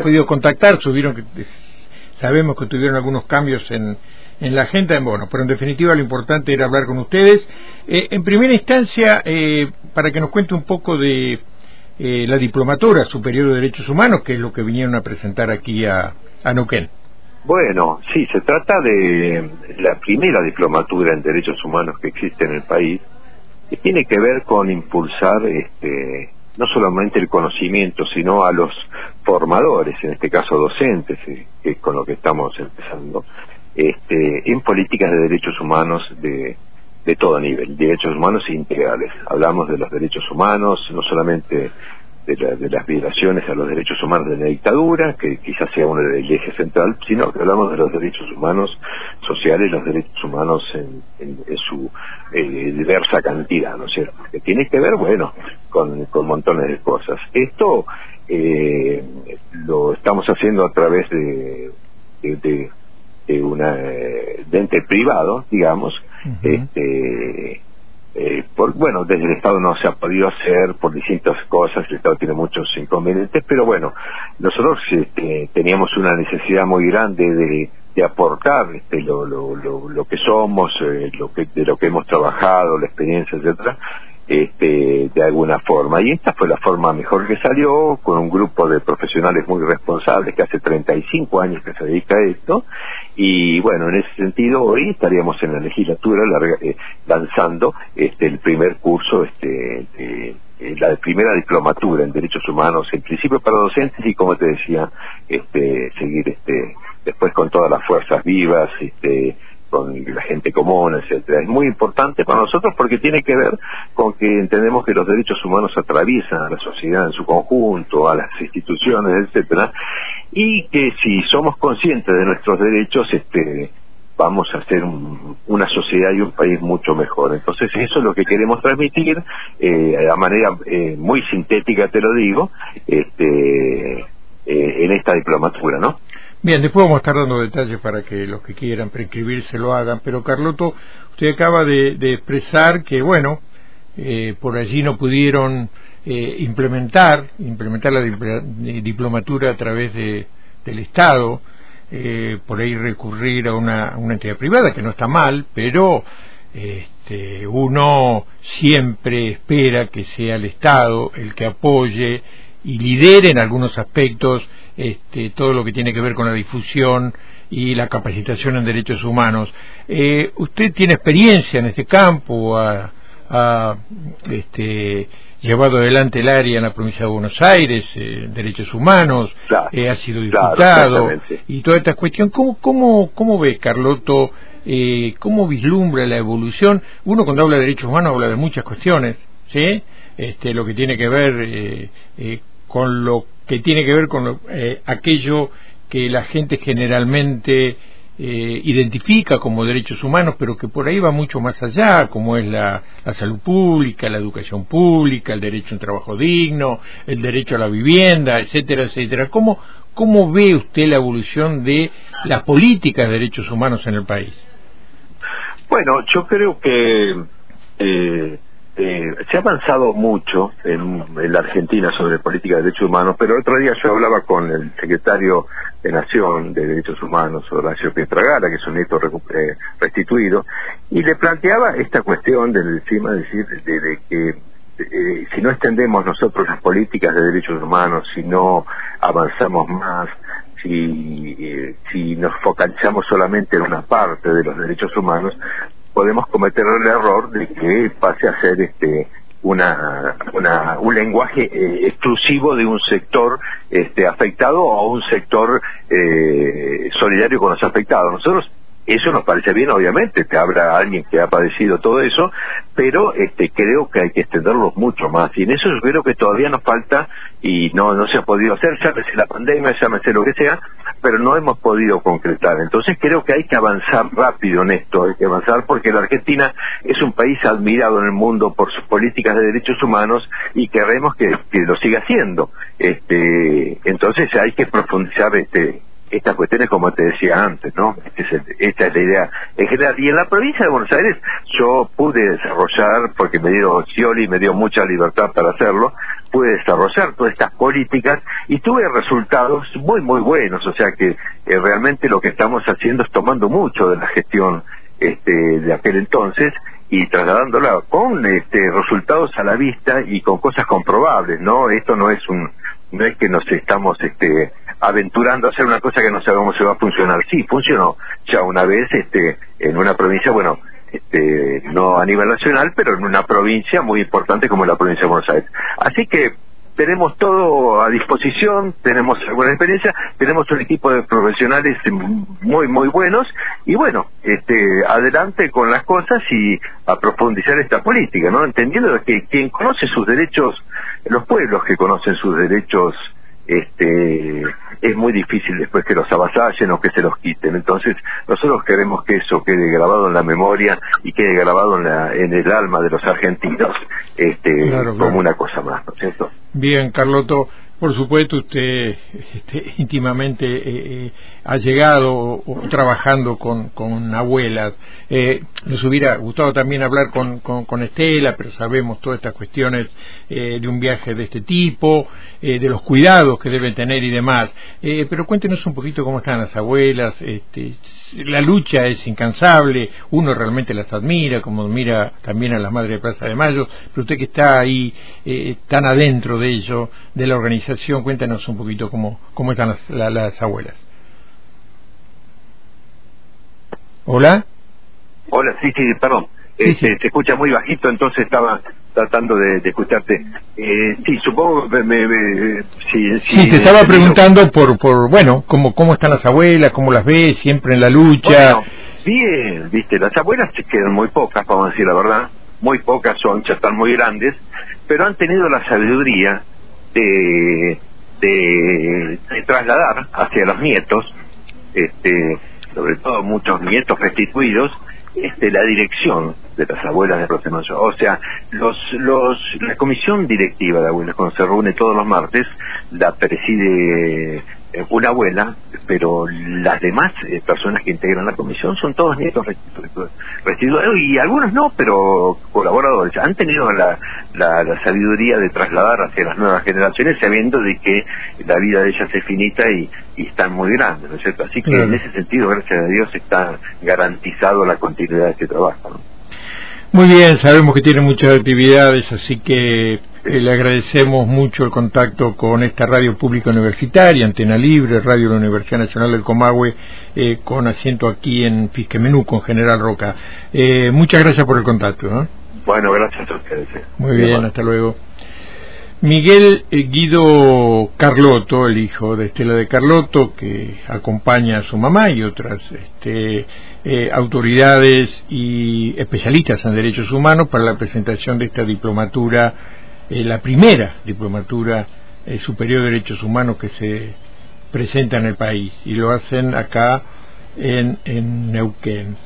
podido contactar, subieron que sabemos que tuvieron algunos cambios en, en la agenda, bueno, pero en definitiva lo importante era hablar con ustedes. Eh, en primera instancia, eh, para que nos cuente un poco de eh, la Diplomatura Superior de Derechos Humanos, que es lo que vinieron a presentar aquí a, a. Bueno, sí, se trata de la primera diplomatura en derechos humanos que existe en el país, que tiene que ver con impulsar este, no solamente el conocimiento, sino a los formadores, en este caso docentes, eh, que es con lo que estamos empezando, este, en políticas de derechos humanos de, de todo nivel, derechos humanos integrales. Hablamos de los derechos humanos, no solamente de, las violaciones a los derechos humanos de la dictadura, que quizás sea uno del eje central, sino que hablamos de los derechos humanos sociales, los derechos humanos en, su eh, diversa cantidad, ¿no es cierto? Que tiene que ver, bueno, con, con montones de cosas. Esto eh, lo estamos haciendo a través de, de, de, una de ente privado, digamos, este eh, por, bueno, desde el Estado no se ha podido hacer por distintas cosas, el Estado tiene muchos inconvenientes, pero bueno, nosotros este, teníamos una necesidad muy grande de, aportar este, lo, lo, lo, lo que somos, eh, lo que, de lo que hemos trabajado, la experiencia, etcétera, este, de alguna forma. Y esta fue la forma mejor que salió, con un grupo de profesionales muy responsables que hace 35 años que se dedica a esto. Y bueno, en ese sentido, hoy estaríamos en la legislatura eh, lanzando este, el primer curso, este, eh, la primera diplomatura en derechos humanos, en principio para docentes y como te decía, este, seguir este, después con todas las fuerzas vivas, este, con la gente común, etcétera. Es muy importante para nosotros porque tiene que ver con que entendemos que los derechos humanos atraviesan a la sociedad en su conjunto, a las instituciones, etcétera, y que si somos conscientes de nuestros derechos, este vamos a ser una sociedad y un país mucho mejor. Entonces eso es lo que queremos transmitir, eh, de manera eh, muy sintética te lo digo, este, eh, en esta diplomatura, ¿no? Bien, después vamos a estar dando detalles para que los que quieran preinscribirse lo hagan, pero Carloto, usted acaba de, expresar que, bueno, eh, por allí no pudieron eh, implementar, implementar la diplomatura a través de, del Estado, eh, por ahí recurrir a una, una entidad privada, que no está mal, pero este, uno siempre espera que sea el Estado el que apoye y lidere en algunos aspectos este, todo lo que tiene que ver con la difusión y la capacitación en derechos humanos. Eh, ¿Usted tiene experiencia en este campo? ¿Ha, este, llevado adelante el área en la provincia de Buenos Aires, eh, derechos humanos, eh, ha sido diputado y toda esta cuestión. ¿Cómo, cómo, cómo ve, Carloto, eh, cómo vislumbra la evolución? Uno cuando habla de derechos humanos habla de muchas cuestiones, ¿sí? Este, lo que tiene que ver con lo que tiene que ver con eh, aquello que la gente generalmente eh, identifica como derechos humanos, pero que por ahí va mucho más allá, como es la, salud pública, la educación pública, el derecho a un trabajo digno, el derecho a la vivienda, etcétera, etcétera. ¿Cómo, cómo ve usted la evolución de las políticas de derechos humanos en el país? Bueno, yo creo que eh, se ha avanzado mucho en, la Argentina sobre política de derechos humanos, pero el otro día yo hablaba con el secretario de Nación de Derechos Humanos, Horacio Pietragala, que es un nieto eh, restituido, y le planteaba esta cuestión del encima, decir, de, que eh, si no extendemos nosotros las políticas de derechos humanos, si no avanzamos más, si, si nos focalizamos solamente en una parte de los derechos humanos, podemos cometer el error de que pase a ser este una, una un lenguaje eh, exclusivo de un sector este afectado o un sector eh, solidario con los afectados. Nosotros eso nos parece bien, obviamente, que habrá alguien que ha padecido todo eso, pero este, creo que hay que extenderlo mucho más. Y en eso yo creo que todavía nos falta y no, no se ha podido hacer, llámese la pandemia, llámese lo que sea, pero no hemos podido concretar. Entonces creo que hay que avanzar rápido en esto, hay que avanzar porque la Argentina es un país admirado en el mundo por sus políticas de derechos humanos y queremos que, que lo siga haciendo. Este, entonces hay que profundizar este, estas cuestiones como te decía antes, ¿no? Este esta es la idea en general. Y en la provincia de Buenos Aires yo pude desarrollar, porque me dio Scioli, me dio mucha libertad para hacerlo, pude desarrollar todas estas políticas y tuve resultados muy, muy buenos. O sea que eh, realmente lo que estamos haciendo es tomando mucho de la gestión este, de aquel entonces y trasladándola con este, resultados a la vista y con cosas comprobables, ¿no? Esto no es un no es que nos estamos este aventurando a hacer una cosa que no sabemos si va a funcionar. Sí, funcionó ya una vez este en una provincia, bueno, este, no a nivel nacional, pero en una provincia muy importante como la provincia de Buenos Aires. Así que tenemos todo a disposición, tenemos alguna experiencia, tenemos un equipo de profesionales muy, muy buenos y bueno, este, adelante con las cosas y a profundizar esta política, ¿no? Entendiendo que quien conoce sus derechos, los pueblos que conocen sus derechos este es muy difícil después que los avasallen o que se los quiten. Entonces, nosotros queremos que eso quede grabado en la memoria y quede grabado en, la, en el alma de los argentinos este, como una cosa más, ¿no es cierto? Bien, Carloto, por supuesto, usted este, íntimamente eh, eh, ha llegado trabajando con, abuelas. Eh, nos hubiera gustado también hablar con, Estela, pero sabemos todas estas cuestiones de un viaje de este tipo, de los cuidados que deben tener y demás. pero cuéntenos un poquito cómo están las abuelas. Este, la lucha es incansable, uno realmente las admira, como admira también a las madres de Plaza de Mayo, pero usted que está ahí tan adentro de ello, de la organización, cuéntanos un poquito cómo, cómo están las, las abuelas. ¿Hola? Hola, sí, sí, perdón. Este, te escucha muy bajito, entonces estaba tratando de, escucharte. Eh, sí, supongo me, me, sí, te estaba preguntando por, por, bueno, cómo, cómo están las abuelas, cómo las ves, siempre en la lucha. Bueno, bien, viste, las abuelas se quedan muy pocas, vamos a decir la verdad, muy pocas son, ya están muy grandes, pero han tenido la sabiduría de, de, trasladar hacia los nietos, este, sobre todo muchos nietos restituidos, este, la dirección de las abuelas de Plaza O sea, los, los, la comisión directiva de abuelas, cuando se reúne todos los martes, la preside una abuela, pero las demás eh, personas que integran la comisión son todos nietos restituidos, y algunos no, pero colaboradores. Han tenido la, la, sabiduría de trasladar hacia las nuevas generaciones sabiendo de que la vida de ellas es finita y, están muy grandes, ¿no es cierto? Así que en ese sentido, gracias a Dios, está garantizado la continuidad de este trabajo. Muy bien, sabemos que tiene muchas actividades, así que eh, le agradecemos mucho el contacto con esta radio pública universitaria, Antena Libre, Radio de la Universidad Nacional del Comahue, eh, con asiento aquí en Fisquemenú, con General Roca. Eh, muchas gracias por el contacto. Bueno, gracias a ustedes. Muy bien, hasta luego. Miguel Guido Carlotto, el hijo de Estela de Carlotto, que acompaña a su mamá y otras este, eh, autoridades y especialistas en derechos humanos para la presentación de esta diplomatura, eh, la primera diplomatura eh, superior de derechos humanos que se presenta en el país y lo hacen acá en, en Neuquén.